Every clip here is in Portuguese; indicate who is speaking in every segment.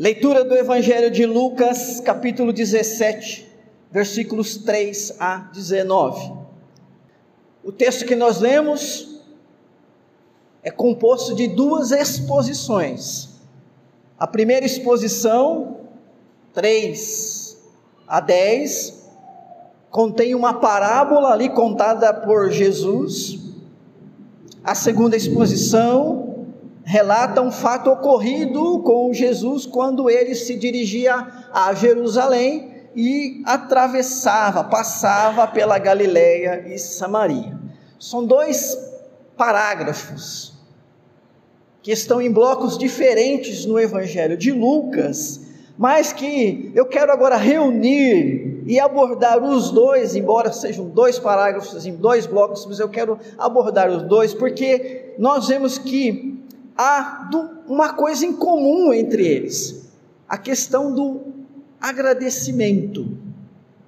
Speaker 1: Leitura do Evangelho de Lucas, capítulo 17, versículos 3 a 19. O texto que nós lemos é composto de duas exposições. A primeira exposição, 3 a 10, contém uma parábola ali contada por Jesus. A segunda exposição, relata um fato ocorrido com Jesus quando ele se dirigia a Jerusalém e atravessava, passava pela Galileia e Samaria. São dois parágrafos que estão em blocos diferentes no Evangelho de Lucas, mas que eu quero agora reunir e abordar os dois, embora sejam dois parágrafos em dois blocos, mas eu quero abordar os dois, porque nós vemos que há uma coisa em comum entre eles: a questão do agradecimento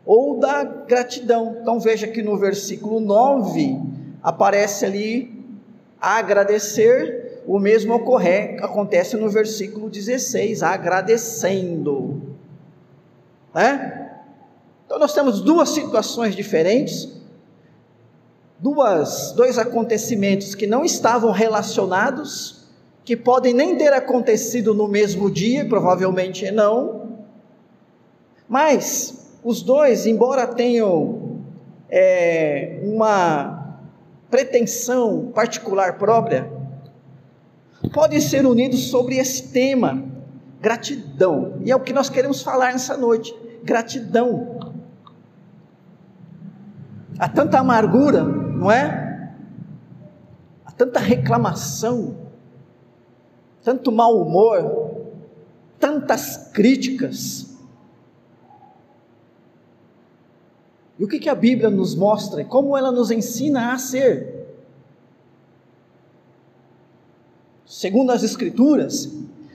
Speaker 1: ou da gratidão. Então veja que no versículo 9 aparece ali agradecer, o mesmo ocorre, acontece no versículo 16, agradecendo. Né? Então nós temos duas situações diferentes, duas, dois acontecimentos que não estavam relacionados, que podem nem ter acontecido no mesmo dia, provavelmente não, mas os dois, embora tenham é, uma pretensão particular própria, podem ser unidos sobre esse tema, gratidão, e é o que nós queremos falar nessa noite: gratidão. Há tanta amargura, não é? Há tanta reclamação, tanto mau humor, tantas críticas. E o que, que a Bíblia nos mostra? Como ela nos ensina a ser? Segundo as Escrituras,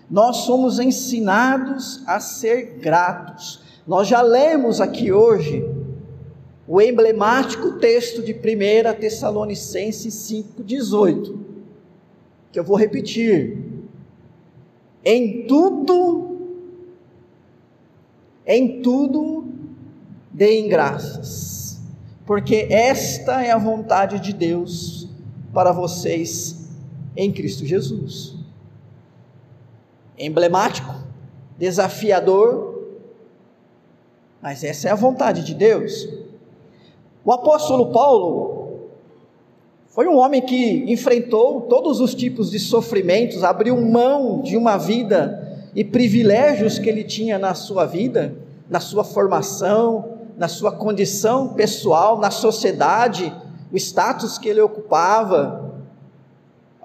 Speaker 1: nós somos ensinados a ser gratos. Nós já lemos aqui hoje o emblemático texto de 1 Tessalonicenses 5,18, que eu vou repetir. Em tudo, em tudo, deem graças, porque esta é a vontade de Deus para vocês em Cristo Jesus. Emblemático, desafiador, mas essa é a vontade de Deus. O apóstolo Paulo foi um homem que enfrentou todos os tipos de sofrimentos, abriu mão de uma vida e privilégios que ele tinha na sua vida, na sua formação, na sua condição pessoal, na sociedade, o status que ele ocupava.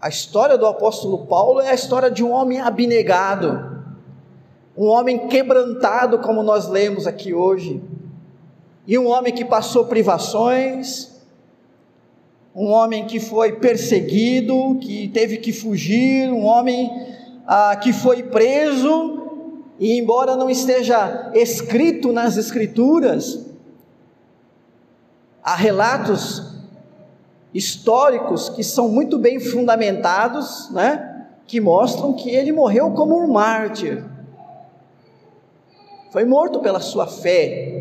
Speaker 1: A história do apóstolo Paulo é a história de um homem abnegado, um homem quebrantado, como nós lemos aqui hoje, e um homem que passou privações, um homem que foi perseguido, que teve que fugir, um homem ah, que foi preso, e embora não esteja escrito nas Escrituras, há relatos históricos que são muito bem fundamentados, né? que mostram que ele morreu como um mártir. Foi morto pela sua fé,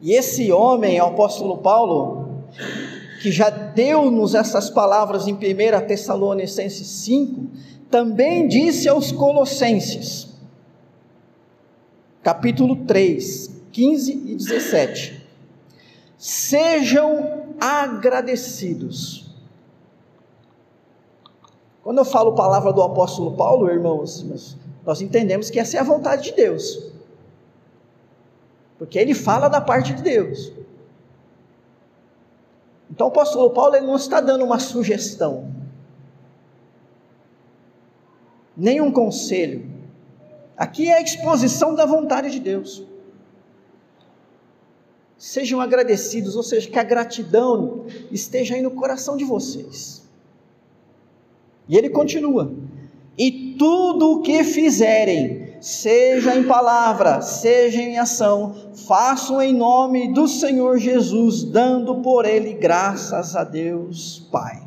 Speaker 1: e esse homem, o apóstolo Paulo, que já deu-nos essas palavras em 1 Tessalonicenses 5, também disse aos Colossenses, capítulo 3, 15 e 17: Sejam agradecidos. Quando eu falo palavra do apóstolo Paulo, irmãos, nós entendemos que essa é a vontade de Deus porque ele fala da parte de Deus. Então o apóstolo Paulo ele não está dando uma sugestão, nem um conselho. Aqui é a exposição da vontade de Deus. Sejam agradecidos, ou seja, que a gratidão esteja aí no coração de vocês. E ele continua: e tudo o que fizerem, seja em palavra, seja em ação, façam em nome do Senhor Jesus, dando por ele graças a Deus Pai.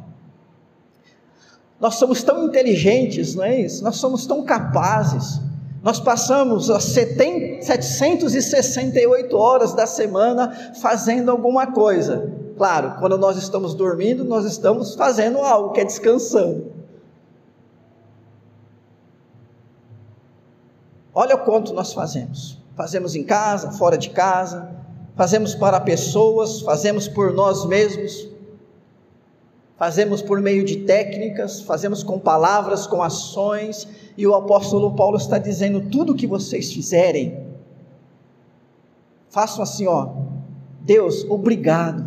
Speaker 1: Nós somos tão inteligentes, não é isso? Nós somos tão capazes. Nós passamos as 768 horas da semana fazendo alguma coisa. Claro, quando nós estamos dormindo, nós estamos fazendo algo, que é descansando. Olha o quanto nós fazemos. Fazemos em casa, fora de casa, fazemos para pessoas, fazemos por nós mesmos, fazemos por meio de técnicas, fazemos com palavras, com ações, e o apóstolo Paulo está dizendo: tudo que vocês fizerem, façam assim, ó, Deus, obrigado,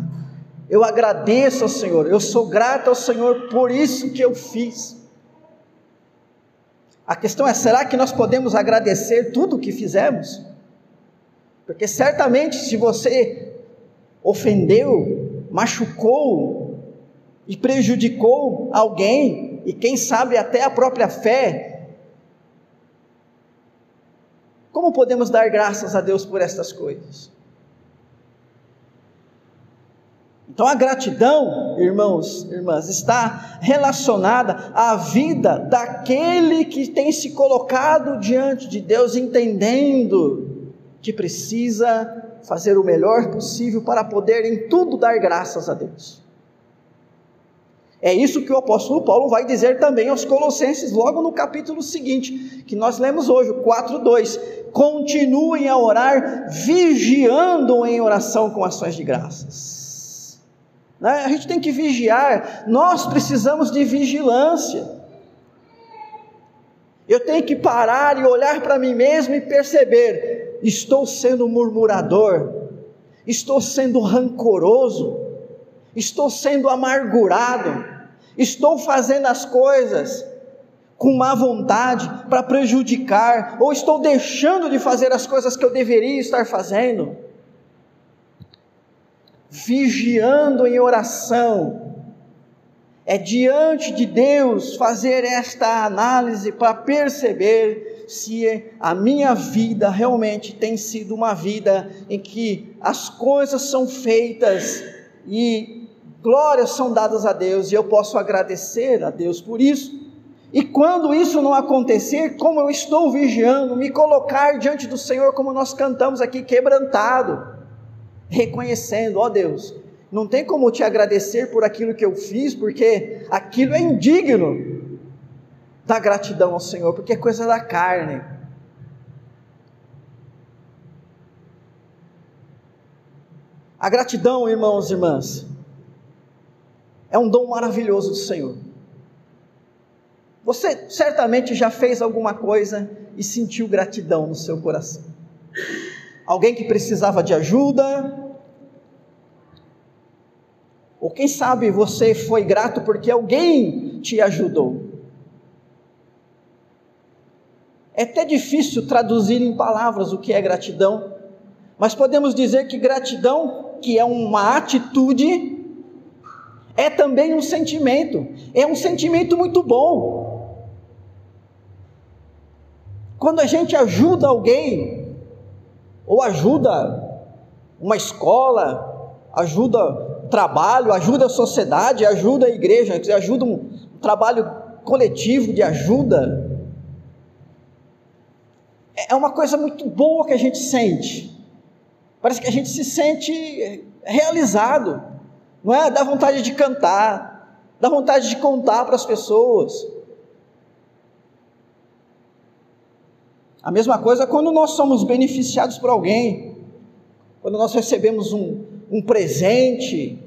Speaker 1: eu agradeço ao Senhor, eu sou grato ao Senhor por isso que eu fiz. A questão é: será que nós podemos agradecer tudo o que fizemos? Porque certamente, se você ofendeu, machucou e prejudicou alguém, e quem sabe até a própria fé, como podemos dar graças a Deus por estas coisas? Então a gratidão, irmãos, irmãs, está relacionada à vida daquele que tem se colocado diante de Deus, entendendo que precisa fazer o melhor possível para poder em tudo dar graças a Deus. É isso que o apóstolo Paulo vai dizer também aos Colossenses, logo no capítulo seguinte, que nós lemos hoje, 4:2. Continuem a orar, vigiando em oração com ações de graças. Né? A gente tem que vigiar, nós precisamos de vigilância. Eu tenho que parar e olhar para mim mesmo e perceber: estou sendo murmurador, estou sendo rancoroso, estou sendo amargurado, estou fazendo as coisas com má vontade para prejudicar, ou estou deixando de fazer as coisas que eu deveria estar fazendo vigiando em oração. É diante de Deus fazer esta análise para perceber se a minha vida realmente tem sido uma vida em que as coisas são feitas e glórias são dadas a Deus e eu posso agradecer a Deus por isso. E quando isso não acontecer, como eu estou vigiando, me colocar diante do Senhor, como nós cantamos aqui, quebrantado reconhecendo, ó Deus, não tem como te agradecer por aquilo que eu fiz, porque aquilo é indigno da gratidão ao Senhor, porque é coisa da carne. A gratidão, irmãos e irmãs, é um dom maravilhoso do Senhor. Você certamente já fez alguma coisa e sentiu gratidão no seu coração alguém que precisava de ajuda, ou quem sabe você foi grato porque alguém te ajudou. É até difícil traduzir em palavras o que é gratidão, mas podemos dizer que gratidão, que é uma atitude, é também um sentimento, é um sentimento muito bom. Quando a gente ajuda alguém, ou ajuda uma escola, ajuda trabalho, ajuda a sociedade, ajuda a igreja, ajuda um trabalho coletivo de ajuda. É uma coisa muito boa que a gente sente. Parece que a gente se sente realizado, não é? Dá vontade de cantar, dá vontade de contar para as pessoas. A mesma coisa quando nós somos beneficiados por alguém, quando nós recebemos um, um presente,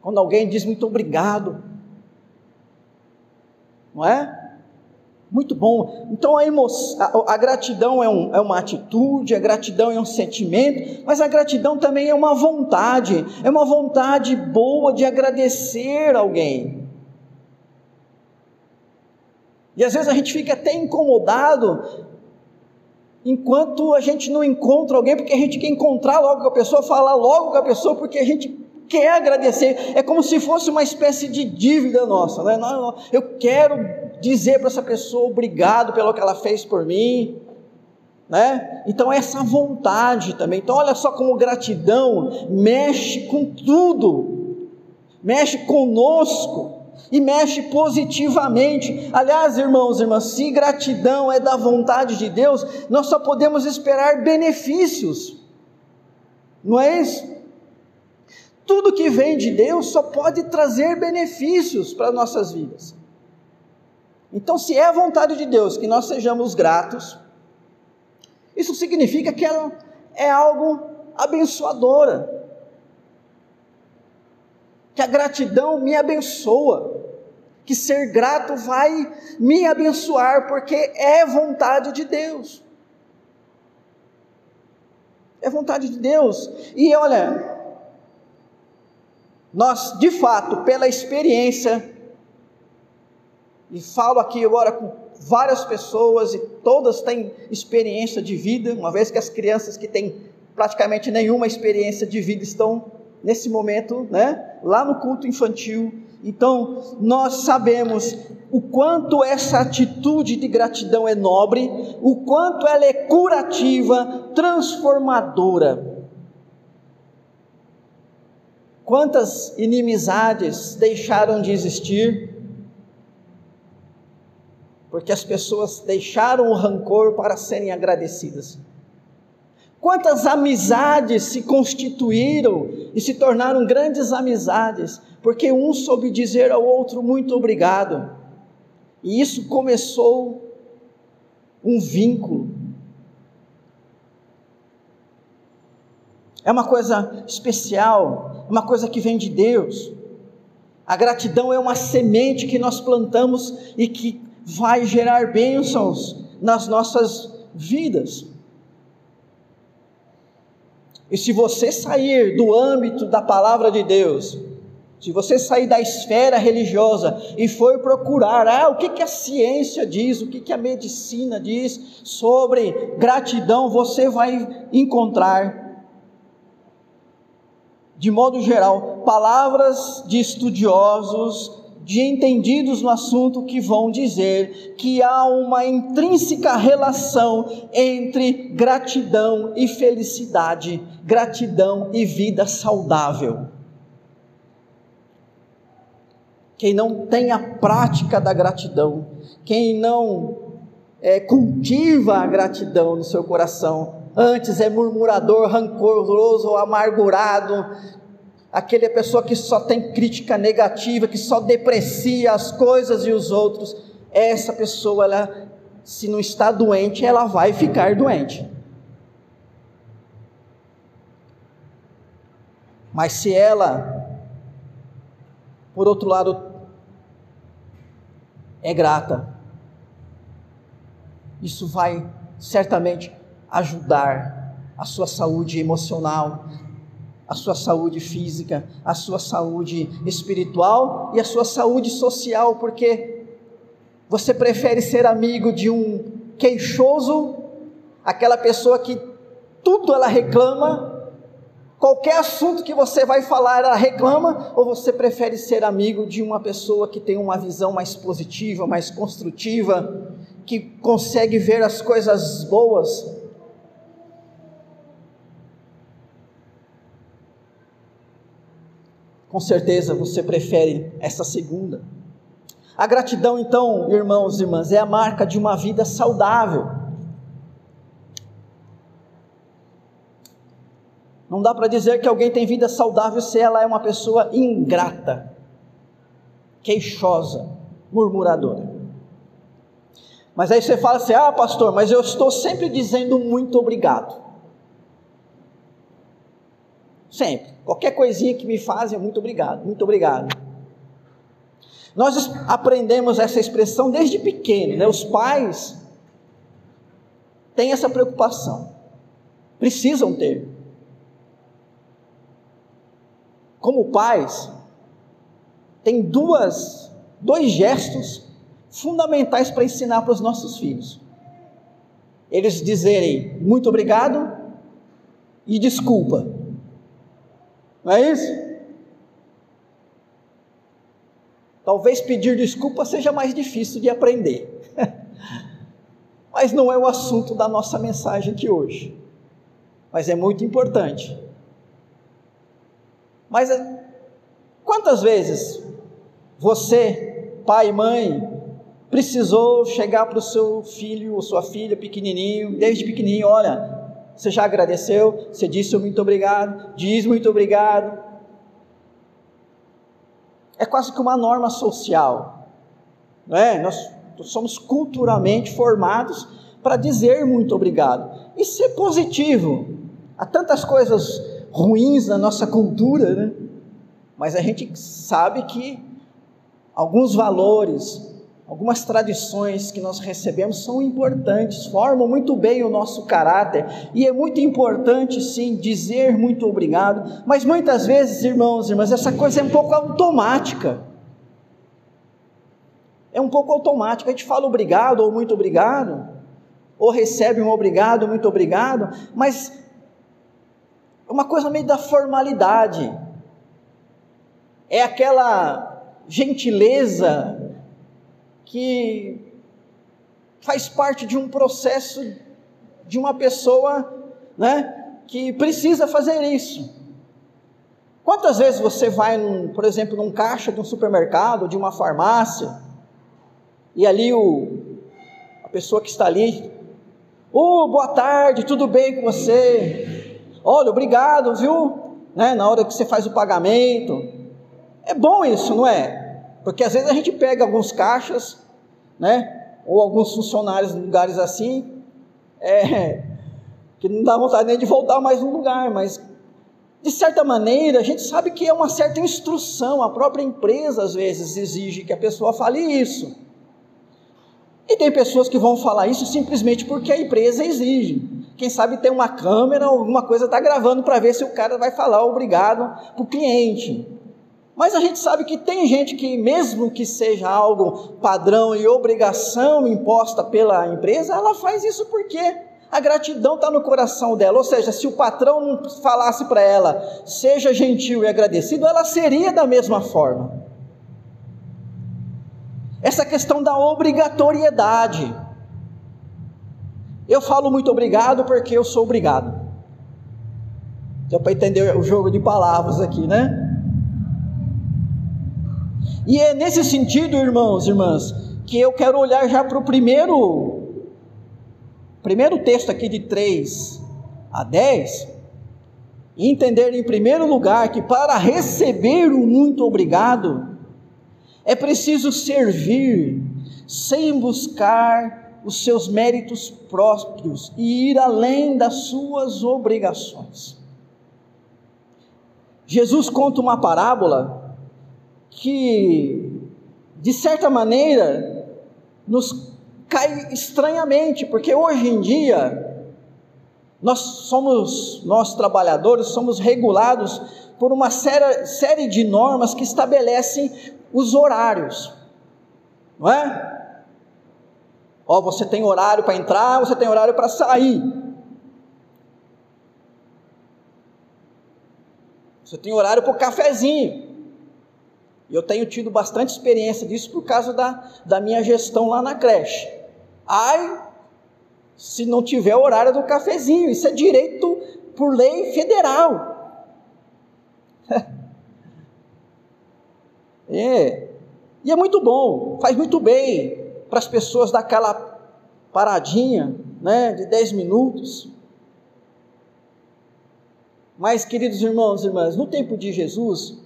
Speaker 1: quando alguém diz muito obrigado, não é? Muito bom. Então a, emoção, a, a gratidão é, um, é, uma atitude, a gratidão é um sentimento, mas a gratidão também é uma vontade, é uma vontade boa de agradecer alguém. E às vezes a gente fica até incomodado enquanto a gente não encontra alguém, porque a gente quer encontrar logo com a pessoa, falar logo com a pessoa, porque a gente quer agradecer. É como se fosse uma espécie de dívida nossa, né? Eu quero dizer para essa pessoa obrigado pelo que ela fez por mim. Né? Então essa vontade também. Então olha só como gratidão mexe com tudo. Mexe conosco e mexe positivamente. Aliás, irmãos e irmãs, se gratidão é da vontade de Deus, nós só podemos esperar benefícios, não é isso? Tudo que vem de Deus só pode trazer benefícios para nossas vidas. Então, se é a vontade de Deus que nós sejamos gratos, isso significa que ela é algo abençoadora. Que a gratidão me abençoa. Que ser grato vai me abençoar, porque é vontade de Deus. É vontade de Deus. E olha, nós de fato, pela experiência, e falo aqui agora com várias pessoas e todas têm experiência de vida, uma vez que as crianças que têm praticamente nenhuma experiência de vida estão nesse momento, né, lá no culto infantil. Então, nós sabemos o quanto essa atitude de gratidão é nobre, o quanto ela é curativa, transformadora. Quantas inimizades deixaram de existir porque as pessoas deixaram o rancor para serem agradecidas. Quantas amizades se constituíram e se tornaram grandes amizades, porque um soube dizer ao outro muito obrigado. E isso começou um vínculo. É uma coisa especial, uma coisa que vem de Deus. A gratidão é uma semente que nós plantamos e que vai gerar bênçãos nas nossas vidas. E se você sair do âmbito da palavra de Deus, se você sair da esfera religiosa e for procurar, ah, o que, que a ciência diz, o que, que a medicina diz sobre gratidão, você vai encontrar, de modo geral, palavras de estudiosos de entendidos no assunto que vão dizer que há uma intrínseca relação entre gratidão e felicidade, gratidão e vida saudável. Quem não tem a prática da gratidão, quem não é, cultiva a gratidão no seu coração, antes é murmurador, rancoroso, amargurado, aquele é pessoa que só tem crítica negativa, que só deprecia as coisas e os outros, essa pessoa, ela, se não está doente, ela vai ficar doente. Mas se ela, por outro lado, é grata, isso vai certamente ajudar a sua saúde emocional, a sua saúde física, a sua saúde espiritual e a sua saúde social, porque você prefere ser amigo de um queixoso, aquela pessoa que tudo ela reclama, qualquer assunto que você vai falar ela reclama, ou você prefere ser amigo de uma pessoa que tem uma visão mais positiva, mais construtiva, que consegue ver as coisas boas Com certeza você prefere essa segunda. A gratidão, então, irmãos e irmãs, é a marca de uma vida saudável. Não dá para dizer que alguém tem vida saudável se ela é uma pessoa ingrata, queixosa, murmuradora. Mas aí você fala assim: ah, pastor, mas eu estou sempre dizendo muito obrigado. Sempre. Qualquer coisinha que me fazem, muito obrigado, muito obrigado. Nós aprendemos essa expressão desde pequeno, né? Os pais têm essa preocupação. Precisam ter. Como pais, tem duas, dois gestos fundamentais para ensinar para os nossos filhos. Eles dizerem muito obrigado e desculpa. Não é isso? Talvez pedir desculpa seja mais difícil de aprender. Mas não é o assunto da nossa mensagem aqui hoje. Mas é muito importante. Mas eh, quantas vezes Você, pai e mãe, precisou chegar para o seu filho ou sua filha pequenininho, desde pequenininho, olha, você já agradeceu, você disse muito obrigado, diz muito obrigado. É quase que uma norma social, não é? Nós somos culturalmente formados para dizer muito obrigado. Isso é positivo. Há tantas coisas ruins na nossa cultura, né? Mas a gente sabe que alguns valores, algumas tradições que nós recebemos são importantes, formam muito bem o nosso caráter, e é muito importante sim dizer muito obrigado, mas muitas vezes, irmãos e irmãs, essa coisa é um pouco automática. É um pouco automática, a gente fala obrigado ou muito obrigado, ou recebe um obrigado, muito obrigado, mas é uma coisa meio da formalidade. É aquela gentileza que faz parte de um processo de uma pessoa, né, que precisa fazer isso. Quantas vezes você vai, num, por exemplo, num caixa de um supermercado, de uma farmácia, e ali o, a pessoa que está ali, oh, boa tarde, tudo bem com você? Olha, obrigado, viu? Né, na hora que você faz o pagamento. É bom isso, não é? Porque às vezes a gente pega alguns caixas, né? Ou alguns funcionários em lugares assim, é, que não dá vontade nem de voltar mais no lugar, mas de certa maneira a gente sabe que é uma certa instrução, a própria empresa às vezes exige que a pessoa fale isso. E tem pessoas que vão falar isso simplesmente porque a empresa exige. Quem sabe tem uma câmera, alguma coisa está gravando para ver se o cara vai falar obrigado para o cliente. Mas a gente sabe que tem gente que, mesmo que seja algo padrão e obrigação imposta pela empresa, ela faz isso porque a gratidão está no coração dela. Ou seja, se o patrão não falasse para ela, seja gentil e agradecido, ela seria da mesma forma. Essa questão da obrigatoriedade. Eu falo muito obrigado porque eu sou obrigado. Deu para entender o jogo de palavras aqui, né? E é nesse sentido, irmãos e irmãs, que eu quero olhar já para o primeiro, primeiro texto aqui de 3 a 10, e entender em primeiro lugar que para receber o muito obrigado, é preciso servir sem buscar os seus méritos próprios e ir além das suas obrigações. Jesus conta uma parábola que, de certa maneira, nos cai estranhamente, porque hoje em dia nós somos, nós trabalhadores, somos regulados por uma série, série de normas que estabelecem os horários, não é? Ó, você tem horário para entrar, você tem horário para sair. Você tem horário para o cafezinho. E eu tenho tido bastante experiência disso por causa da, da minha gestão lá na creche. Ai, se não tiver horário do cafezinho, isso é direito por lei federal. é. E é muito bom, faz muito bem para as pessoas dar aquela paradinha, né, de 10 minutos. Mas, queridos irmãos e irmãs, no tempo de Jesus,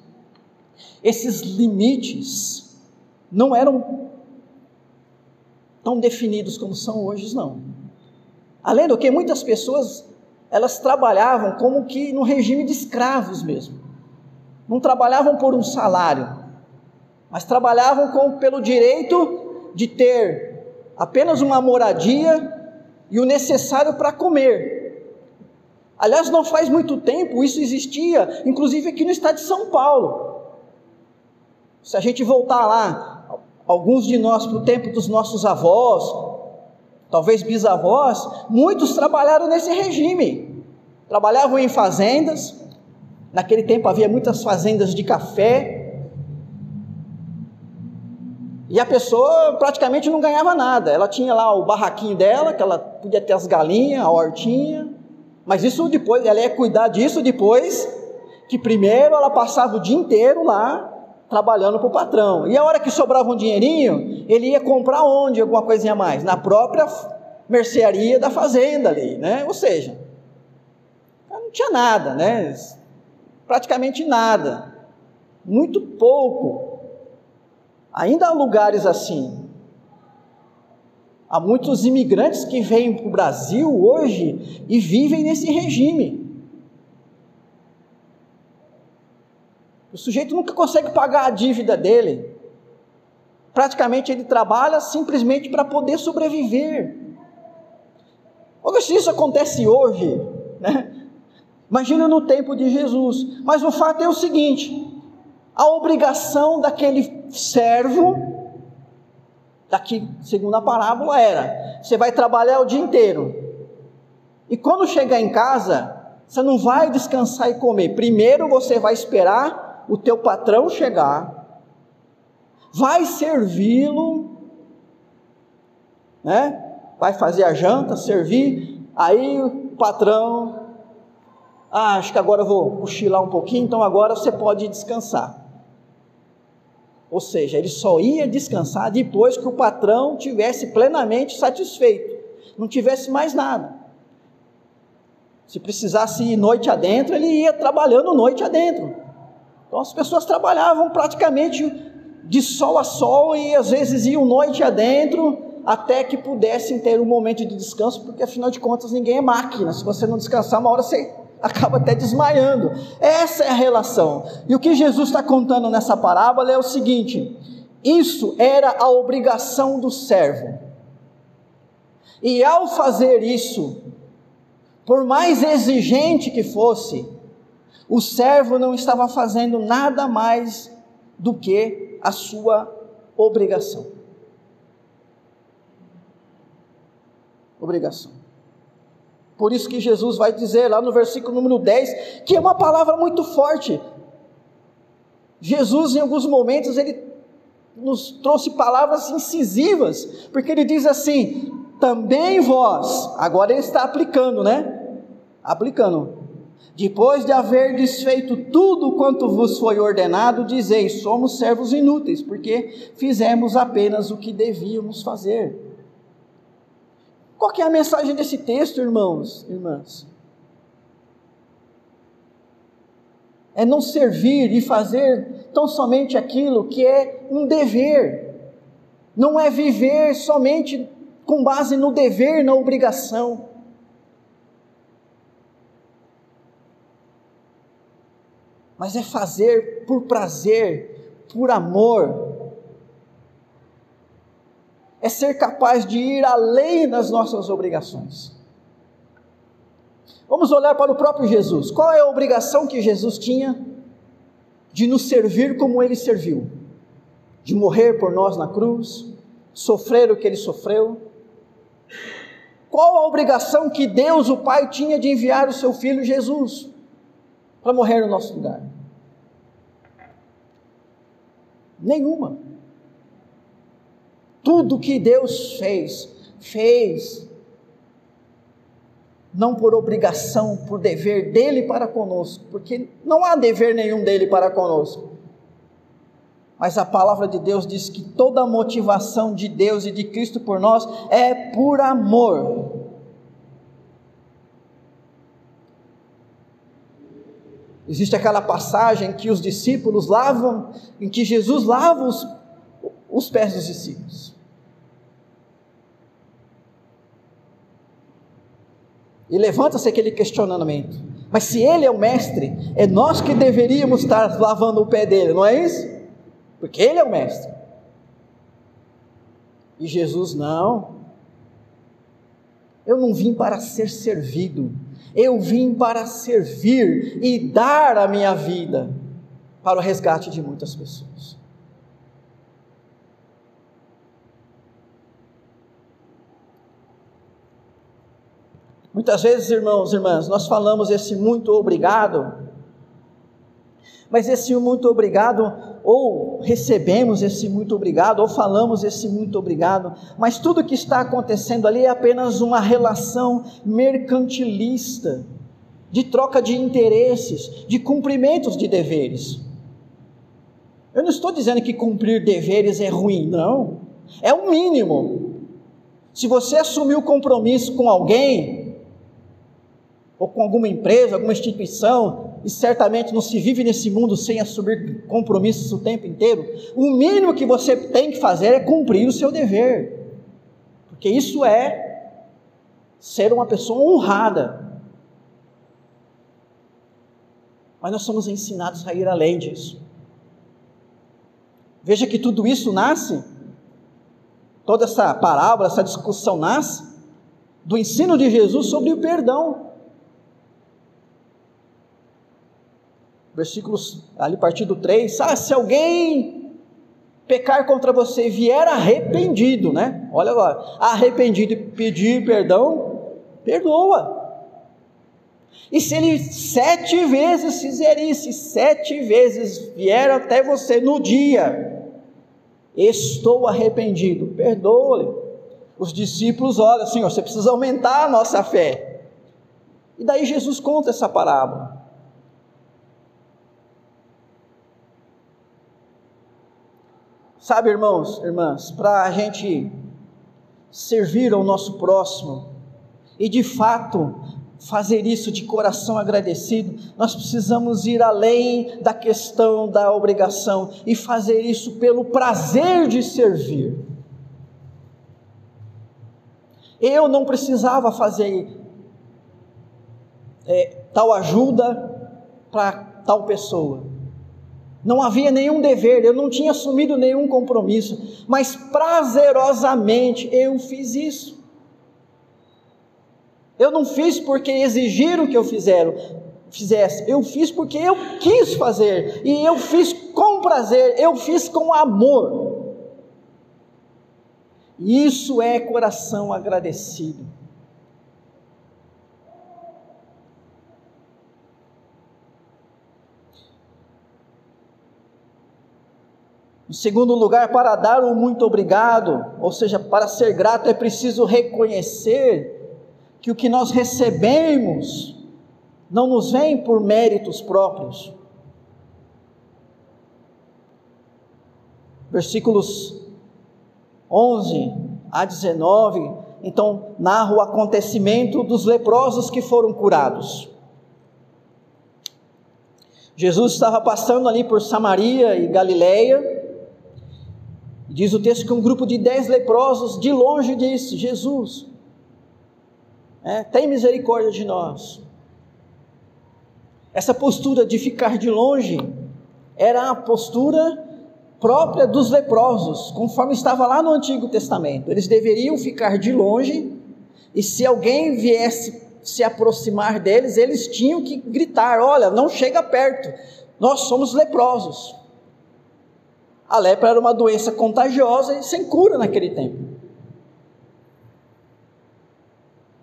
Speaker 1: esses limites não eram tão definidos como são hoje, não. Além do que, muitas pessoas, elas trabalhavam como que no regime de escravos mesmo. Não trabalhavam por um salário, mas trabalhavam com, pelo direito de ter apenas uma moradia e o necessário para comer. Aliás, não faz muito tempo isso existia, inclusive aqui no estado de São Paulo. Se a gente voltar lá, alguns de nós para o tempo dos nossos avós, talvez bisavós, muitos trabalharam nesse regime. Trabalhavam em fazendas, naquele tempo havia muitas fazendas de café, e a pessoa praticamente não ganhava nada. Ela tinha lá o barraquinho dela, que ela podia ter as galinhas, a hortinha. Mas isso depois, ela ia cuidar disso depois, que primeiro ela passava o dia inteiro lá, trabalhando para o patrão. E a hora que sobrava um dinheirinho, ele ia comprar onde alguma coisinha a mais? Na própria mercearia da fazenda ali, né? Ou seja, não tinha nada, né? Praticamente nada. Muito pouco. Ainda há lugares assim. Há muitos imigrantes que vêm para o Brasil hoje e vivem nesse regime. O sujeito nunca consegue pagar a dívida dele. Praticamente ele trabalha simplesmente para poder sobreviver. Olha se isso acontece hoje, né? Imagina no tempo de Jesus. Mas o fato é o seguinte: a obrigação daquele servo, daqui, segundo a parábola, era: você vai trabalhar o dia inteiro. E quando chegar em casa, você não vai descansar e comer. Primeiro você vai esperar o teu patrão chegar, vai servi-lo, né? Vai fazer a janta, servir, aí o patrão, ah, acho que agora eu vou cochilar um pouquinho, então agora você pode descansar. Ou seja, ele só ia descansar depois que o patrão tivesse plenamente satisfeito, não tivesse mais nada. Se precisasse ir noite adentro, ele ia trabalhando noite adentro. Então as pessoas trabalhavam praticamente de sol a sol e às vezes iam noite adentro até que pudessem ter um momento de descanso, porque afinal de contas ninguém é máquina. Se você não descansar, uma hora você acaba até desmaiando. Essa é a relação. E o que Jesus está contando nessa parábola é o seguinte: isso era a obrigação do servo. E ao fazer isso, por mais exigente que fosse, o servo não estava fazendo nada mais do que a sua obrigação. Obrigação. Por isso que Jesus vai dizer lá no versículo número 10, que é uma palavra muito forte. Jesus, em alguns momentos, ele nos trouxe palavras incisivas, porque ele diz assim: também vós, agora ele está aplicando, né? Aplicando. Depois de haver desfeito tudo quanto vos foi ordenado, dizeis: somos servos inúteis, porque fizemos apenas o que devíamos fazer. Qual é a mensagem desse texto, irmãos, irmãs? É não servir e fazer tão somente aquilo que é um dever. Não é viver somente com base no dever, na obrigação. Mas é fazer por prazer, por amor. É ser capaz de ir além das nossas obrigações. Vamos olhar para o próprio Jesus. Qual é a obrigação que Jesus tinha de nos servir como ele serviu? De morrer por nós na cruz, sofrer o que ele sofreu? Qual a obrigação que Deus, o Pai, tinha de enviar o seu filho Jesus para morrer no nosso lugar? Nenhuma. Tudo que Deus fez, fez não por obrigação, por dever dele para conosco, porque não há dever nenhum dele para conosco. Mas a palavra de Deus diz que toda a motivação de Deus e de Cristo por nós é por amor. Existe aquela passagem que os discípulos lavam, em que Jesus lava os, os pés dos discípulos. E levanta-se aquele questionamento. Mas se ele é o mestre, é nós que deveríamos estar lavando o pé dele, não é isso? Porque ele é o mestre. E Jesus não. Eu não vim para ser servido, eu vim para servir e dar a minha vida para o resgate de muitas pessoas. Muitas vezes, irmãos e irmãs, nós falamos esse muito obrigado, mas esse muito obrigado, ou recebemos esse muito obrigado, ou falamos esse muito obrigado, mas tudo que está acontecendo ali é apenas uma relação mercantilista, de troca de interesses, de cumprimentos de deveres. Eu não estou dizendo que cumprir deveres é ruim, não. É o mínimo. Se você assumir o compromisso com alguém, ou com alguma empresa, alguma instituição, e certamente não se vive nesse mundo sem assumir compromissos o tempo inteiro, o mínimo que você tem que fazer é cumprir o seu dever, porque isso é ser uma pessoa honrada. Mas nós somos ensinados a ir além disso. Veja que tudo isso nasce, toda essa parábola, essa discussão nasce do ensino de Jesus sobre o perdão. Versículos ali, partido 3. Ah, se alguém pecar contra você e vier arrependido, né? Olha agora, arrependido e pedir perdão, perdoa. E se ele sete vezes fizer isso, sete vezes vier até você no dia, Estou arrependido, perdoe. Os discípulos, olha, Senhor, você precisa aumentar a nossa fé. E daí Jesus conta essa parábola. Sabe, irmãos, irmãs, para a gente servir ao nosso próximo e de fato fazer isso de coração agradecido, nós precisamos ir além da questão da obrigação e fazer isso pelo prazer de servir. Eu não precisava fazer é, tal ajuda para tal pessoa. Não havia nenhum dever, eu não tinha assumido nenhum compromisso, mas prazerosamente eu fiz isso. Eu não fiz porque exigiram que eu fizeram, fizesse, eu fiz porque eu quis fazer, e eu fiz com prazer, eu fiz com amor. Isso é coração agradecido. Em segundo lugar, para dar o muito obrigado, ou seja, para ser grato, é preciso reconhecer que o que nós recebemos não nos vem por méritos próprios. Versículos 11 a 19, então narra o acontecimento dos leprosos que foram curados. Jesus estava passando ali por Samaria e Galileia. Diz o texto que um grupo de dez leprosos de longe disse: Jesus, é, tem misericórdia de nós. Essa postura de ficar de longe era a postura própria dos leprosos, conforme estava lá no Antigo Testamento. Eles deveriam ficar de longe, e se alguém viesse se aproximar deles, eles tinham que gritar: Olha, não chega perto, nós somos leprosos. A lepra era uma doença contagiosa e sem cura naquele tempo.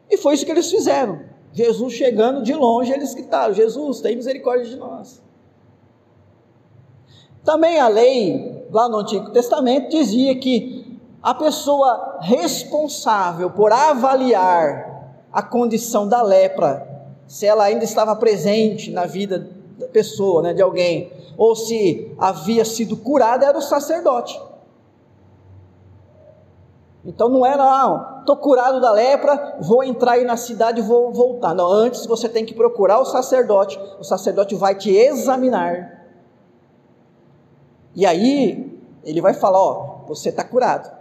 Speaker 1: E foi isso que eles fizeram. Jesus chegando de longe, eles gritaram: Jesus, tem misericórdia de nós. Também a lei, lá no Antigo Testamento, dizia que a pessoa responsável por avaliar a condição da lepra, se ela ainda estava presente na vida da pessoa, né, de alguém, ou se havia sido curada, era o sacerdote. Então não era, ah, estou curado da lepra, vou entrar aí na cidade e vou voltar. Não, antes você tem que procurar o sacerdote, o sacerdote vai te examinar. E aí ele vai falar: Ó, você está curado.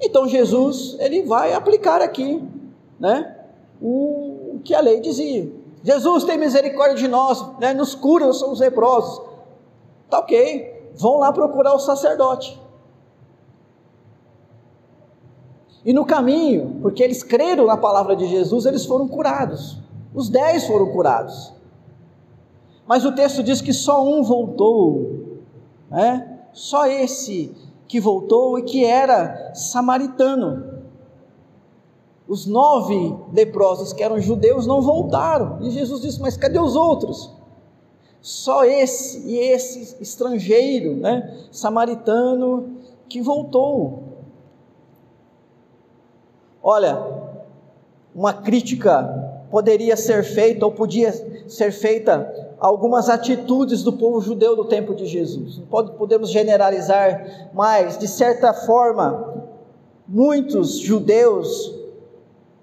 Speaker 1: Então Jesus, ele vai aplicar aqui, né, o, que a lei dizia. Jesus tem misericórdia de nós, né, nos cura, nós somos leprosos. Tá ok, vão lá procurar o sacerdote. E no caminho, porque eles creram na palavra de Jesus, eles foram curados. Os dez foram curados. Mas o texto diz que só um voltou, né? só esse que voltou e que era samaritano. Os nove leprosos que eram judeus não voltaram. E Jesus disse: Mas cadê os outros? Só esse e esse estrangeiro, né, samaritano, que voltou. Olha, uma crítica poderia ser feita ou podia ser feita algumas atitudes do povo judeu do tempo de Jesus. Não pode, podemos generalizar, mas de certa forma, muitos judeus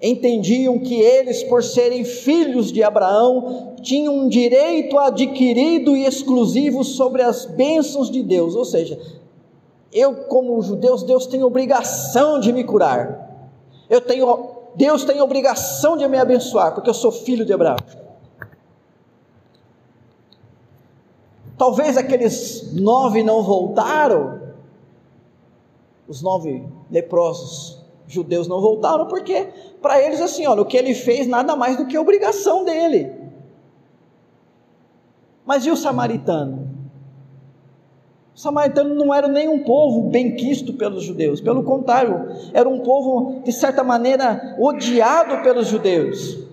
Speaker 1: entendiam que eles, por serem filhos de Abraão, tinham um direito adquirido e exclusivo sobre as bênçãos de Deus, ou seja, eu como judeus, Deus tem obrigação de me curar. Eu tenho Deus tem obrigação de me abençoar, porque eu sou filho de Abraão. Talvez aqueles nove não voltaram, os nove leprosos judeus não voltaram, porque para eles assim, olha, o que ele fez nada mais do que obrigação dele. Mas e o samaritano? O samaritano não era nem um povo benquisto pelos judeus, pelo contrário, era um povo, de certa maneira, odiado pelos judeus.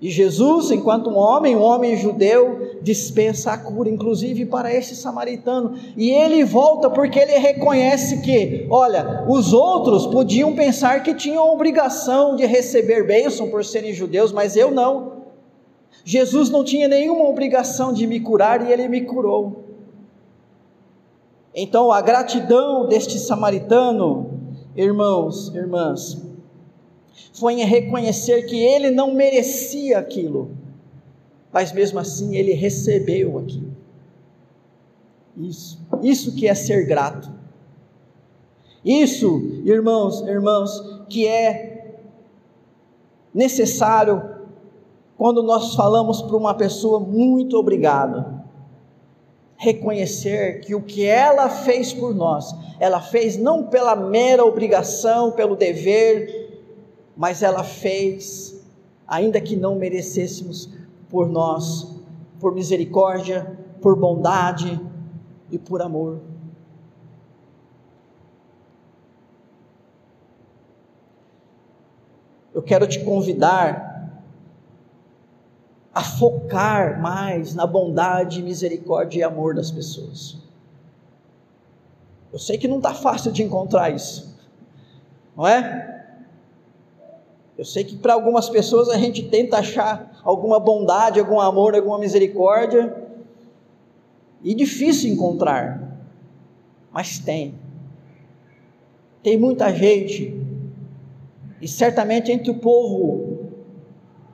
Speaker 1: E Jesus, enquanto um homem, um homem judeu, dispensa a cura, inclusive para esse samaritano. E ele volta porque ele reconhece que, olha, os outros podiam pensar que tinham a obrigação de receber bênção por serem judeus, mas eu não. Jesus não tinha nenhuma obrigação de me curar e ele me curou. Então, a gratidão deste samaritano, irmãos, irmãs, foi em reconhecer que ele não merecia aquilo, mas mesmo assim ele recebeu aquilo. Isso, isso que é ser grato. Isso, irmãos, irmãos, que é necessário quando nós falamos para uma pessoa muito obrigado. Reconhecer que o que ela fez por nós, ela fez não pela mera obrigação, pelo dever, mas ela fez, ainda que não merecêssemos, por nós, por misericórdia, por bondade e por amor. Eu quero te convidar a focar mais na bondade, misericórdia e amor das pessoas. Eu sei que não está fácil de encontrar isso, não é? Eu sei que para algumas pessoas a gente tenta achar alguma bondade, algum amor, alguma misericórdia, e difícil encontrar, mas tem. Tem muita gente, e certamente entre o povo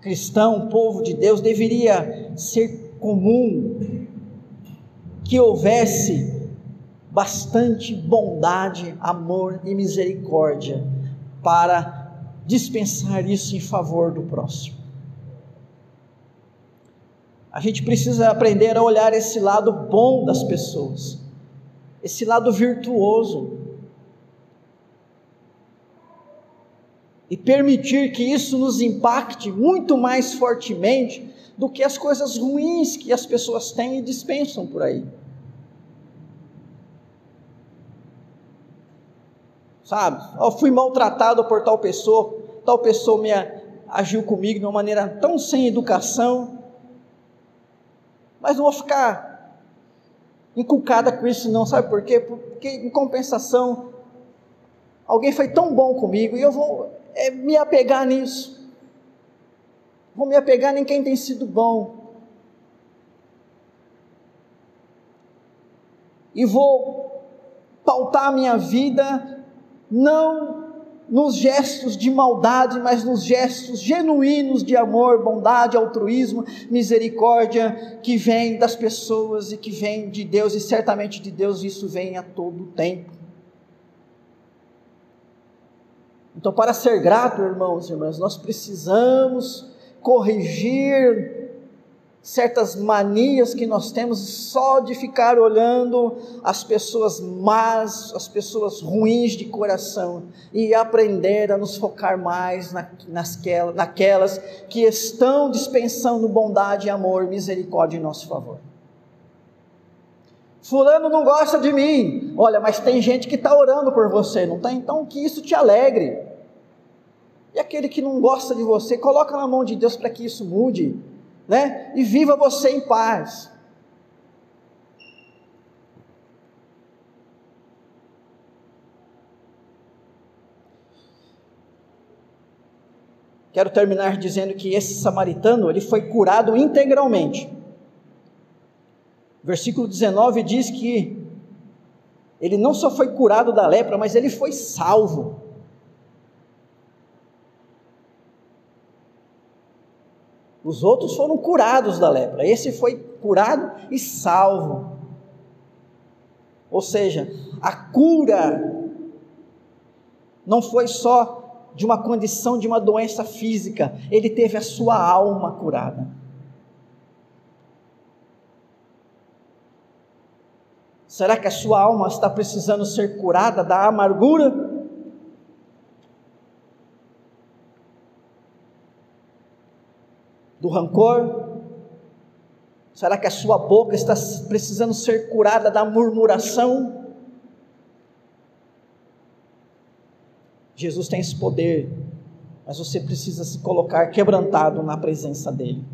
Speaker 1: cristão, o povo de Deus, deveria ser comum que houvesse bastante bondade, amor e misericórdia para dispensar isso em favor do próximo. A gente precisa aprender a olhar esse lado bom das pessoas, esse lado virtuoso, e permitir que isso nos impacte muito mais fortemente do que as coisas ruins que as pessoas têm e dispensam por aí. Sabe? Eu fui maltratado por tal pessoa, tal pessoa me agiu comigo de uma maneira tão sem educação, mas não vou ficar inculcada com isso não, sabe por quê? Porque em compensação, alguém foi tão bom comigo e eu vou é, me apegar nisso, vou me apegar em quem tem sido bom, e vou pautar a minha vida não nos gestos de maldade, mas nos gestos genuínos de amor, bondade, altruísmo, misericórdia que vem das pessoas e que vem de Deus, e certamente de Deus isso vem a todo tempo. Então, para ser grato, irmãos e irmãs, nós precisamos corrigir certas manias que nós temos só de ficar olhando as pessoas más, as pessoas ruins de coração e aprender a nos focar mais na, naquelas que estão dispensando bondade, amor, misericórdia em nosso favor. Fulano não gosta de mim, olha, mas tem gente que está orando por você, não está? Então que isso te alegre. E aquele que não gosta de você, coloca na mão de Deus para que isso mude né? E viva você em paz. Quero terminar dizendo que esse samaritano, ele foi curado integralmente. Versículo 19 diz que ele não só foi curado da lepra, mas ele foi salvo. Os outros foram curados da lepra, esse foi curado e salvo. Ou seja, a cura não foi só de uma condição de uma doença física, ele teve a sua alma curada. Será que a sua alma está precisando ser curada da amargura? Do rancor? Será que a sua boca está precisando ser curada da murmuração? Jesus tem esse poder, mas você precisa se colocar quebrantado na presença dEle.